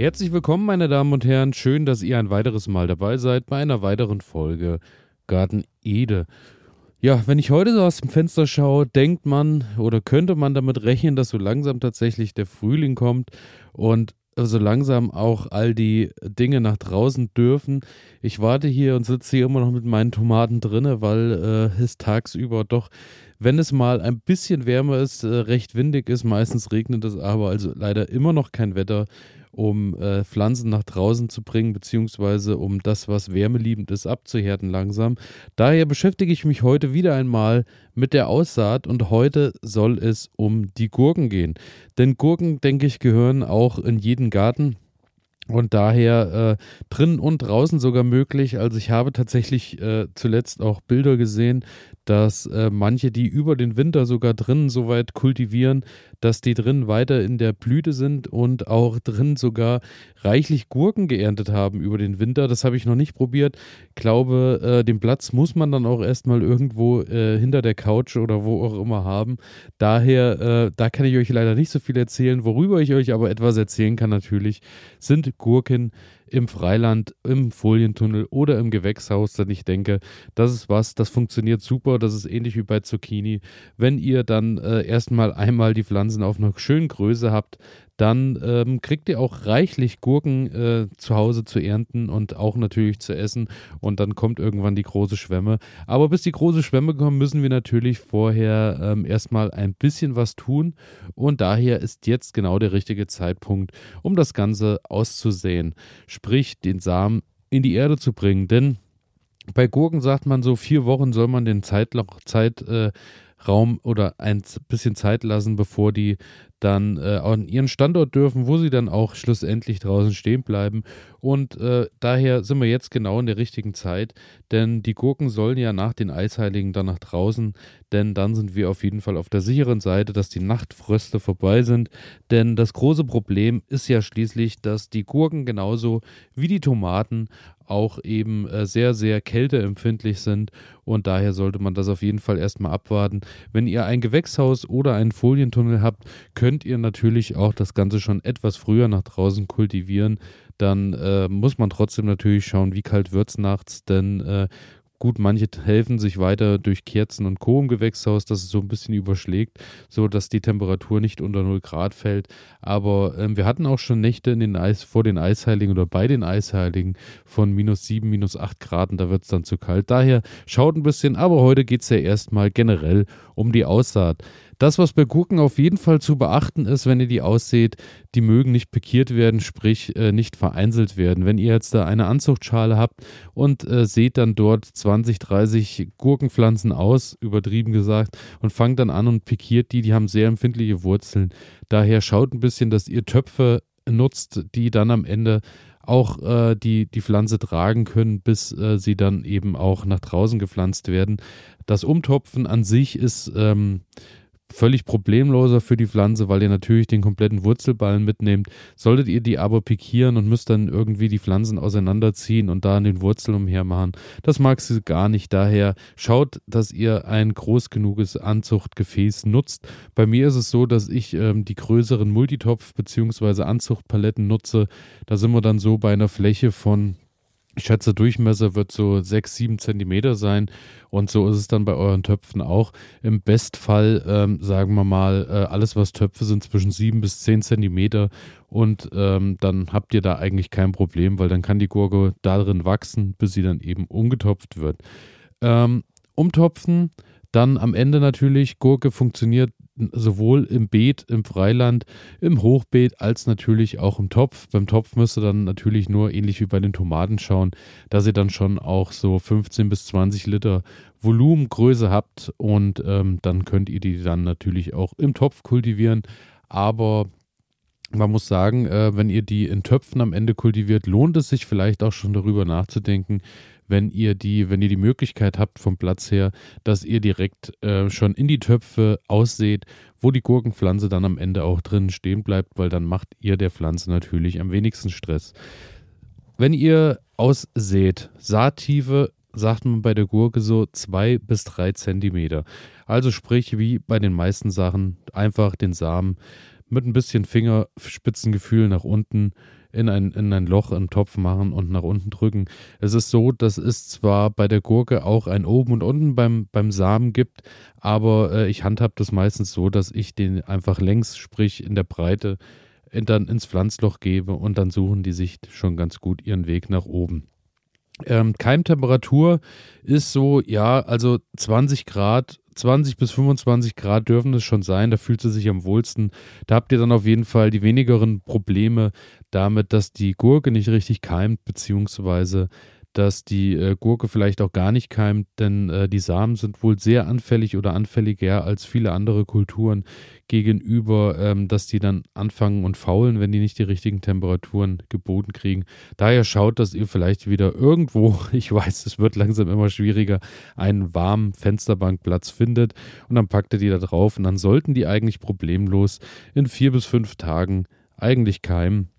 Herzlich willkommen, meine Damen und Herren. Schön, dass ihr ein weiteres Mal dabei seid bei einer weiteren Folge Garten Ede. Ja, wenn ich heute so aus dem Fenster schaue, denkt man oder könnte man damit rechnen, dass so langsam tatsächlich der Frühling kommt und so langsam auch all die Dinge nach draußen dürfen. Ich warte hier und sitze hier immer noch mit meinen Tomaten drinne, weil äh, es tagsüber doch, wenn es mal ein bisschen wärmer ist, äh, recht windig ist. Meistens regnet es aber, also leider immer noch kein Wetter, um äh, Pflanzen nach draußen zu bringen, beziehungsweise um das, was wärmeliebend ist, abzuhärten langsam. Daher beschäftige ich mich heute wieder einmal mit der Aussaat und heute soll es um die Gurken gehen. Denn Gurken, denke ich, gehören auch in jeden Garten und daher äh, drinnen und draußen sogar möglich. Also ich habe tatsächlich äh, zuletzt auch Bilder gesehen, dass äh, manche, die über den Winter sogar drinnen so weit kultivieren, dass die drinnen weiter in der Blüte sind und auch drinnen sogar reichlich Gurken geerntet haben über den Winter. Das habe ich noch nicht probiert. Glaube, äh, den Platz muss man dann auch erstmal irgendwo äh, hinter der Couch oder wo auch immer haben. Daher, äh, da kann ich euch leider nicht so viel erzählen. Worüber ich euch aber etwas erzählen kann natürlich, sind Gurken im Freiland, im Folientunnel oder im Gewächshaus, denn ich denke, das ist was, das funktioniert super, das ist ähnlich wie bei Zucchini. Wenn ihr dann äh, erstmal einmal die Pflanzen auf einer schönen Größe habt, dann ähm, kriegt ihr auch reichlich Gurken äh, zu Hause zu ernten und auch natürlich zu essen. Und dann kommt irgendwann die große Schwemme. Aber bis die große Schwemme kommt, müssen wir natürlich vorher ähm, erstmal ein bisschen was tun. Und daher ist jetzt genau der richtige Zeitpunkt, um das Ganze auszusehen. Sprich, den Samen in die Erde zu bringen. Denn bei Gurken sagt man so, vier Wochen soll man den Zeitloch, Zeit, äh, Raum oder ein bisschen Zeit lassen, bevor die dann äh, an ihren Standort dürfen, wo sie dann auch schlussendlich draußen stehen bleiben. Und äh, daher sind wir jetzt genau in der richtigen Zeit, denn die Gurken sollen ja nach den Eisheiligen dann nach draußen, denn dann sind wir auf jeden Fall auf der sicheren Seite, dass die Nachtfröste vorbei sind. Denn das große Problem ist ja schließlich, dass die Gurken genauso wie die Tomaten auch eben äh, sehr, sehr kälteempfindlich sind und daher sollte man das auf jeden Fall erstmal abwarten. Wenn ihr ein Gewächshaus oder einen Folientunnel habt, könnt ihr natürlich auch das Ganze schon etwas früher nach draußen kultivieren. Dann äh, muss man trotzdem natürlich schauen, wie kalt wird es nachts, denn äh, Gut, manche helfen sich weiter durch Kerzen und Co. im Gewächshaus, dass es so ein bisschen überschlägt, so dass die Temperatur nicht unter 0 Grad fällt. Aber ähm, wir hatten auch schon Nächte in den Eis, vor den Eisheiligen oder bei den Eisheiligen von minus 7, minus 8 Grad und da wird es dann zu kalt. Daher schaut ein bisschen, aber heute geht es ja erstmal generell um die Aussaat. Das, was bei Gurken auf jeden Fall zu beachten ist, wenn ihr die ausseht, die mögen nicht pikiert werden, sprich äh, nicht vereinzelt werden. Wenn ihr jetzt da eine Anzuchtschale habt und äh, seht dann dort 20, 30 Gurkenpflanzen aus, übertrieben gesagt, und fangt dann an und pikiert die, die haben sehr empfindliche Wurzeln. Daher schaut ein bisschen, dass ihr Töpfe nutzt, die dann am Ende auch äh, die, die Pflanze tragen können, bis äh, sie dann eben auch nach draußen gepflanzt werden. Das Umtopfen an sich ist ähm, völlig problemloser für die Pflanze, weil ihr natürlich den kompletten Wurzelballen mitnehmt. Solltet ihr die aber pikieren und müsst dann irgendwie die Pflanzen auseinanderziehen und da an den Wurzeln umhermachen, das mag sie gar nicht. Daher schaut, dass ihr ein groß genuges Anzuchtgefäß nutzt. Bei mir ist es so, dass ich ähm, die größeren Multitopf- bzw. Anzuchtpaletten nutze. Da sind wir dann so bei einer Fläche von ich schätze, Durchmesser wird so 6, 7 Zentimeter sein. Und so ist es dann bei euren Töpfen auch. Im Bestfall, ähm, sagen wir mal, äh, alles, was Töpfe sind, zwischen 7 bis 10 Zentimeter. Und ähm, dann habt ihr da eigentlich kein Problem, weil dann kann die Gurke darin wachsen, bis sie dann eben umgetopft wird. Ähm, umtopfen, dann am Ende natürlich, Gurke funktioniert sowohl im Beet, im Freiland, im Hochbeet als natürlich auch im Topf. Beim Topf müsst ihr dann natürlich nur ähnlich wie bei den Tomaten schauen, dass ihr dann schon auch so 15 bis 20 Liter Volumengröße habt und ähm, dann könnt ihr die dann natürlich auch im Topf kultivieren. Aber man muss sagen, äh, wenn ihr die in Töpfen am Ende kultiviert, lohnt es sich vielleicht auch schon darüber nachzudenken, wenn ihr die, wenn ihr die Möglichkeit habt vom Platz her, dass ihr direkt äh, schon in die Töpfe ausseht, wo die Gurkenpflanze dann am Ende auch drin stehen bleibt, weil dann macht ihr der Pflanze natürlich am wenigsten Stress. Wenn ihr ausseht, Saattiefe sagt man bei der Gurke so zwei bis drei Zentimeter. Also sprich, wie bei den meisten Sachen, einfach den Samen mit ein bisschen Fingerspitzengefühl nach unten in ein, in ein Loch im Topf machen und nach unten drücken. Es ist so, dass es zwar bei der Gurke auch ein oben und unten beim, beim Samen gibt, aber äh, ich handhab das meistens so, dass ich den einfach längs, sprich in der Breite, in, dann ins Pflanzloch gebe und dann suchen die sich schon ganz gut ihren Weg nach oben. Ähm, Keimtemperatur ist so, ja, also 20 Grad 20 bis 25 Grad dürfen es schon sein, da fühlt sie sich am wohlsten. Da habt ihr dann auf jeden Fall die wenigeren Probleme damit, dass die Gurke nicht richtig keimt, beziehungsweise dass die äh, Gurke vielleicht auch gar nicht keimt, denn äh, die Samen sind wohl sehr anfällig oder anfälliger als viele andere Kulturen gegenüber, ähm, dass die dann anfangen und faulen, wenn die nicht die richtigen Temperaturen geboten kriegen. Daher schaut, dass ihr vielleicht wieder irgendwo, ich weiß, es wird langsam immer schwieriger, einen warmen Fensterbankplatz findet und dann packt ihr die da drauf und dann sollten die eigentlich problemlos in vier bis fünf Tagen eigentlich keimen.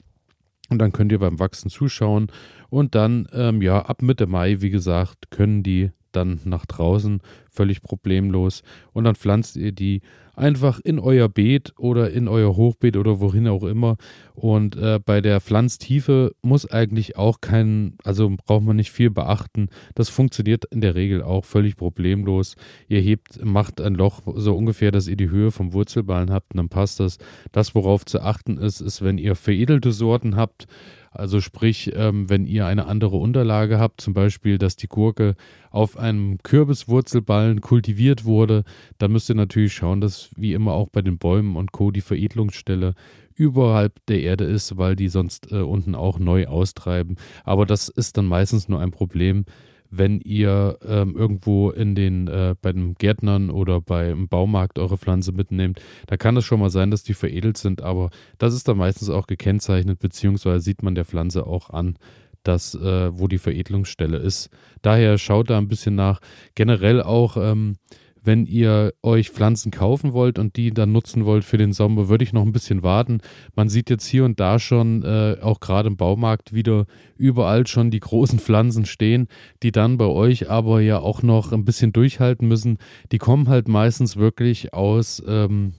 Und dann könnt ihr beim Wachsen zuschauen. Und dann, ähm, ja, ab Mitte Mai, wie gesagt, können die dann nach draußen völlig problemlos. Und dann pflanzt ihr die einfach in euer Beet oder in euer Hochbeet oder wohin auch immer. Und äh, bei der Pflanztiefe muss eigentlich auch kein, also braucht man nicht viel beachten. Das funktioniert in der Regel auch völlig problemlos. Ihr hebt, macht ein Loch so ungefähr, dass ihr die Höhe vom Wurzelballen habt und dann passt das. Das, worauf zu achten ist, ist, wenn ihr veredelte Sorten habt, also sprich, ähm, wenn ihr eine andere Unterlage habt, zum Beispiel, dass die Gurke auf einem Kürbiswurzelballen kultiviert wurde, dann müsst ihr natürlich schauen, dass wie immer auch bei den Bäumen und Co. die Veredelungsstelle überhalb der Erde ist, weil die sonst äh, unten auch neu austreiben. Aber das ist dann meistens nur ein Problem, wenn ihr ähm, irgendwo in den, äh, bei den Gärtnern oder beim Baumarkt eure Pflanze mitnehmt, da kann es schon mal sein, dass die veredelt sind, aber das ist dann meistens auch gekennzeichnet, beziehungsweise sieht man der Pflanze auch an, dass, äh, wo die Veredelungsstelle ist. Daher schaut da ein bisschen nach. Generell auch, ähm, wenn ihr euch Pflanzen kaufen wollt und die dann nutzen wollt für den Sommer, würde ich noch ein bisschen warten. Man sieht jetzt hier und da schon, äh, auch gerade im Baumarkt, wieder überall schon die großen Pflanzen stehen, die dann bei euch aber ja auch noch ein bisschen durchhalten müssen. Die kommen halt meistens wirklich aus ähm,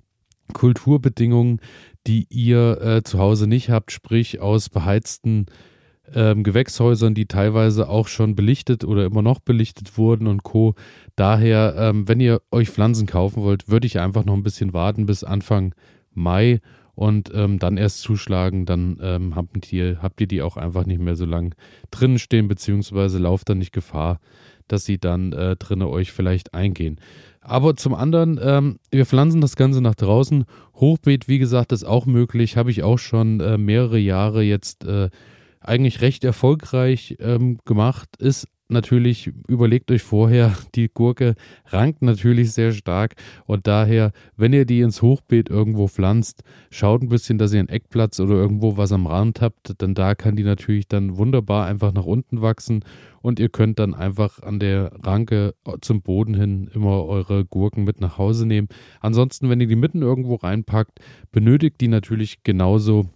Kulturbedingungen, die ihr äh, zu Hause nicht habt, sprich aus beheizten ähm, Gewächshäusern, die teilweise auch schon belichtet oder immer noch belichtet wurden und Co. Daher, ähm, wenn ihr euch Pflanzen kaufen wollt, würde ich einfach noch ein bisschen warten bis Anfang Mai und ähm, dann erst zuschlagen. Dann ähm, habt, ihr, habt ihr die auch einfach nicht mehr so lang drinnen stehen, beziehungsweise lauft dann nicht Gefahr, dass sie dann äh, drinnen euch vielleicht eingehen. Aber zum anderen, ähm, wir pflanzen das Ganze nach draußen. Hochbeet, wie gesagt, ist auch möglich. Habe ich auch schon äh, mehrere Jahre jetzt äh, eigentlich recht erfolgreich ähm, gemacht. Ist natürlich, überlegt euch vorher, die Gurke rankt natürlich sehr stark und daher, wenn ihr die ins Hochbeet irgendwo pflanzt, schaut ein bisschen, dass ihr einen Eckplatz oder irgendwo was am Rand habt, denn da kann die natürlich dann wunderbar einfach nach unten wachsen und ihr könnt dann einfach an der Ranke zum Boden hin immer eure Gurken mit nach Hause nehmen. Ansonsten, wenn ihr die mitten irgendwo reinpackt, benötigt die natürlich genauso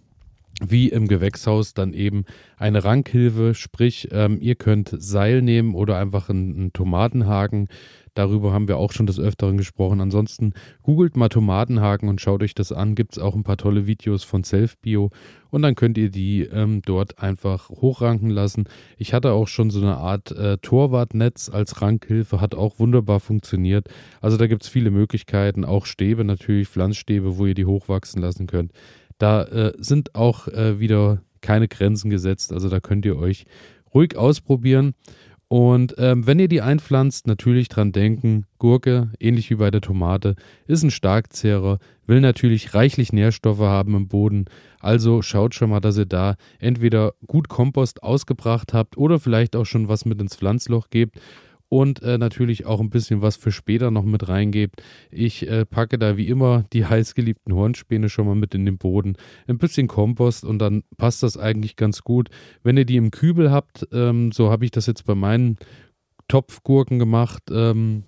wie im Gewächshaus dann eben eine Rankhilfe, sprich ähm, ihr könnt Seil nehmen oder einfach einen, einen, Tomatenhaken. Darüber haben wir auch schon des Öfteren gesprochen. Ansonsten googelt mal Tomatenhaken und schaut euch das an. Gibt es auch ein paar tolle Videos von Selfbio und dann könnt ihr die ähm, dort einfach hochranken lassen. Ich hatte auch schon so eine Art äh, Torwartnetz als Rankhilfe, hat auch wunderbar funktioniert. Also da gibt es viele Möglichkeiten, auch Stäbe natürlich, Pflanzstäbe, wo ihr die hochwachsen lassen könnt. Da äh, sind auch äh, wieder keine Grenzen gesetzt. Also da könnt ihr euch ruhig ausprobieren. Und ähm, wenn ihr die einpflanzt, natürlich dran denken, Gurke, ähnlich wie bei der Tomate, ist ein Starkzehrer, will natürlich reichlich Nährstoffe haben im Boden. Also schaut schon mal, dass ihr da entweder gut Kompost ausgebracht habt oder vielleicht auch schon was mit ins Pflanzloch gebt und äh, natürlich auch ein bisschen was für später noch mit reingebt. Ich äh, packe da wie immer die heißgeliebten Hornspäne schon mal mit in den Boden, ein bisschen Kompost und dann passt das eigentlich ganz gut. Wenn ihr die im Kübel habt, ähm, so habe ich das jetzt bei meinen Topfgurken gemacht, ähm,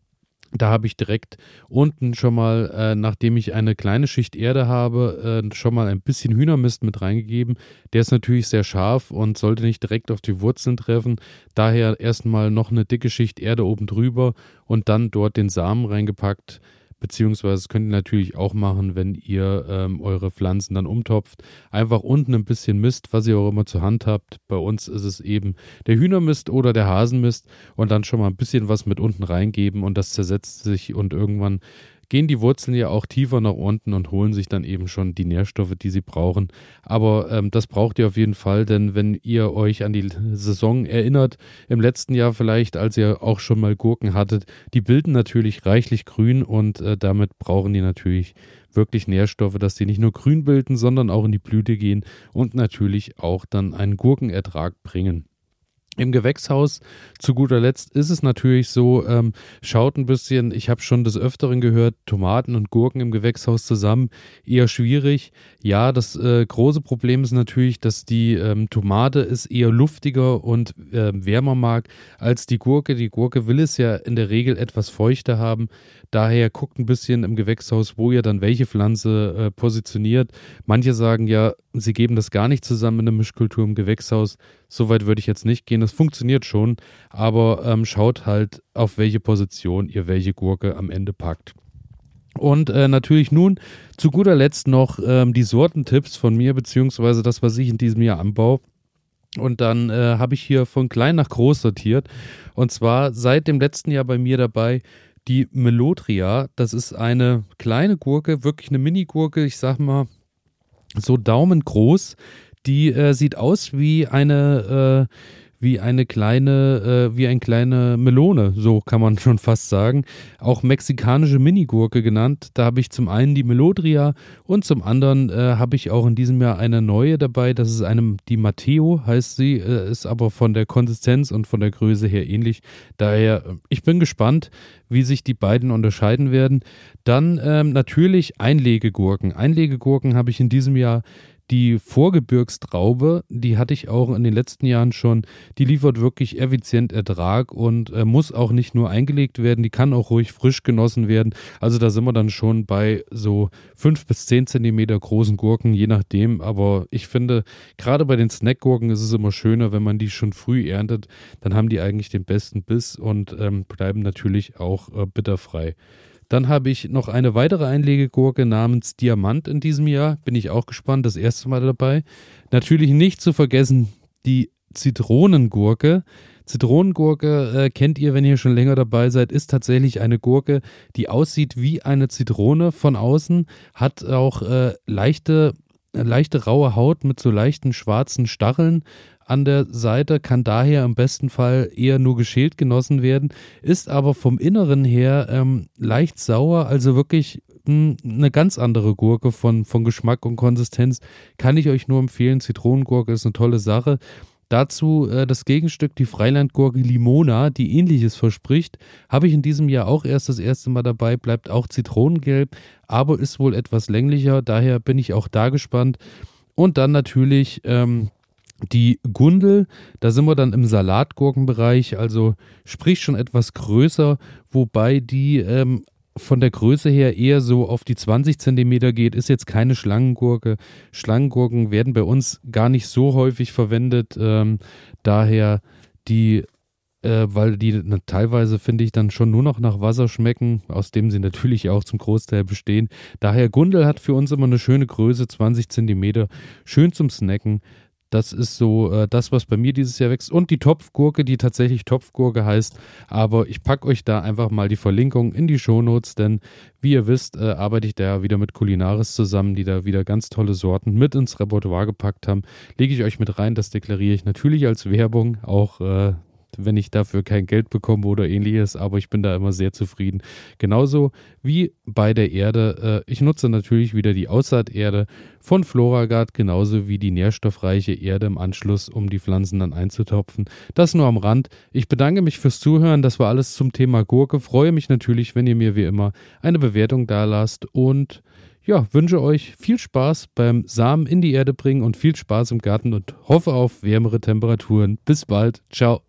da habe ich direkt unten schon mal, äh, nachdem ich eine kleine Schicht Erde habe, äh, schon mal ein bisschen Hühnermist mit reingegeben. Der ist natürlich sehr scharf und sollte nicht direkt auf die Wurzeln treffen. Daher erstmal noch eine dicke Schicht Erde oben drüber und dann dort den Samen reingepackt. Beziehungsweise könnt ihr natürlich auch machen, wenn ihr ähm, eure Pflanzen dann umtopft. Einfach unten ein bisschen Mist, was ihr auch immer zur Hand habt. Bei uns ist es eben der Hühnermist oder der Hasenmist und dann schon mal ein bisschen was mit unten reingeben und das zersetzt sich und irgendwann gehen die Wurzeln ja auch tiefer nach unten und holen sich dann eben schon die Nährstoffe, die sie brauchen. Aber ähm, das braucht ihr auf jeden Fall, denn wenn ihr euch an die Saison erinnert, im letzten Jahr vielleicht, als ihr auch schon mal Gurken hattet, die bilden natürlich reichlich grün und äh, damit brauchen die natürlich wirklich Nährstoffe, dass die nicht nur grün bilden, sondern auch in die Blüte gehen und natürlich auch dann einen Gurkenertrag bringen. Im Gewächshaus zu guter Letzt ist es natürlich so, ähm, schaut ein bisschen, ich habe schon des Öfteren gehört, Tomaten und Gurken im Gewächshaus zusammen, eher schwierig. Ja, das äh, große Problem ist natürlich, dass die ähm, Tomate ist eher luftiger und äh, wärmer mag als die Gurke. Die Gurke will es ja in der Regel etwas feuchter haben. Daher guckt ein bisschen im Gewächshaus, wo ihr dann welche Pflanze äh, positioniert. Manche sagen ja, sie geben das gar nicht zusammen in der Mischkultur im Gewächshaus. Soweit würde ich jetzt nicht gehen. Das funktioniert schon, aber ähm, schaut halt, auf welche Position ihr welche Gurke am Ende packt. Und äh, natürlich nun zu guter Letzt noch ähm, die Sortentipps von mir, beziehungsweise das, was ich in diesem Jahr anbaue. Und dann äh, habe ich hier von klein nach groß sortiert. Und zwar seit dem letzten Jahr bei mir dabei die Melodria. Das ist eine kleine Gurke, wirklich eine Mini-Gurke, ich sag mal so daumengroß. Die äh, sieht aus wie eine, äh, wie eine kleine, äh, wie eine kleine Melone, so kann man schon fast sagen. Auch mexikanische Minigurke genannt. Da habe ich zum einen die Melodria und zum anderen äh, habe ich auch in diesem Jahr eine neue dabei. Das ist eine, die Matteo heißt sie, äh, ist aber von der Konsistenz und von der Größe her ähnlich. Daher, äh, ich bin gespannt, wie sich die beiden unterscheiden werden. Dann ähm, natürlich Einlegegurken. Einlegegurken habe ich in diesem Jahr die Vorgebirgstraube, die hatte ich auch in den letzten Jahren schon, die liefert wirklich effizient Ertrag und äh, muss auch nicht nur eingelegt werden, die kann auch ruhig frisch genossen werden. Also da sind wir dann schon bei so fünf bis zehn Zentimeter großen Gurken, je nachdem. Aber ich finde, gerade bei den Snackgurken ist es immer schöner, wenn man die schon früh erntet. Dann haben die eigentlich den besten Biss und ähm, bleiben natürlich auch äh, bitterfrei. Dann habe ich noch eine weitere Einlegegurke namens Diamant in diesem Jahr. Bin ich auch gespannt, das erste Mal dabei. Natürlich nicht zu vergessen die Zitronengurke. Zitronengurke äh, kennt ihr, wenn ihr schon länger dabei seid, ist tatsächlich eine Gurke, die aussieht wie eine Zitrone von außen, hat auch äh, leichte, leichte raue Haut mit so leichten schwarzen Stacheln, an der Seite, kann daher im besten Fall eher nur geschält genossen werden, ist aber vom Inneren her ähm, leicht sauer, also wirklich hm, eine ganz andere Gurke von, von Geschmack und Konsistenz. Kann ich euch nur empfehlen. Zitronengurke ist eine tolle Sache. Dazu äh, das Gegenstück, die Freilandgurke Limona, die ähnliches verspricht. Habe ich in diesem Jahr auch erst das erste Mal dabei, bleibt auch zitronengelb, aber ist wohl etwas länglicher. Daher bin ich auch da gespannt. Und dann natürlich ähm, die Gundel, da sind wir dann im Salatgurkenbereich, also sprich schon etwas größer, wobei die ähm, von der Größe her eher so auf die 20 Zentimeter geht, ist jetzt keine Schlangengurke. Schlangengurken werden bei uns gar nicht so häufig verwendet, ähm, daher die, äh, weil die na, teilweise finde ich dann schon nur noch nach Wasser schmecken, aus dem sie natürlich auch zum Großteil bestehen. Daher Gundel hat für uns immer eine schöne Größe, 20 Zentimeter, schön zum Snacken. Das ist so äh, das, was bei mir dieses Jahr wächst. Und die Topfgurke, die tatsächlich Topfgurke heißt. Aber ich packe euch da einfach mal die Verlinkung in die Shownotes, denn wie ihr wisst, äh, arbeite ich da wieder mit Kulinaris zusammen, die da wieder ganz tolle Sorten mit ins Repertoire gepackt haben. Lege ich euch mit rein, das deklariere ich natürlich als Werbung. Auch äh, wenn ich dafür kein Geld bekomme oder ähnliches, aber ich bin da immer sehr zufrieden. Genauso wie bei der Erde. Äh, ich nutze natürlich wieder die Aussaaterde von Floragard, genauso wie die nährstoffreiche Erde im Anschluss, um die Pflanzen dann einzutopfen. Das nur am Rand. Ich bedanke mich fürs Zuhören. Das war alles zum Thema Gurke. Freue mich natürlich, wenn ihr mir wie immer eine Bewertung da lasst und ja, wünsche euch viel Spaß beim Samen in die Erde bringen und viel Spaß im Garten und hoffe auf wärmere Temperaturen. Bis bald. Ciao.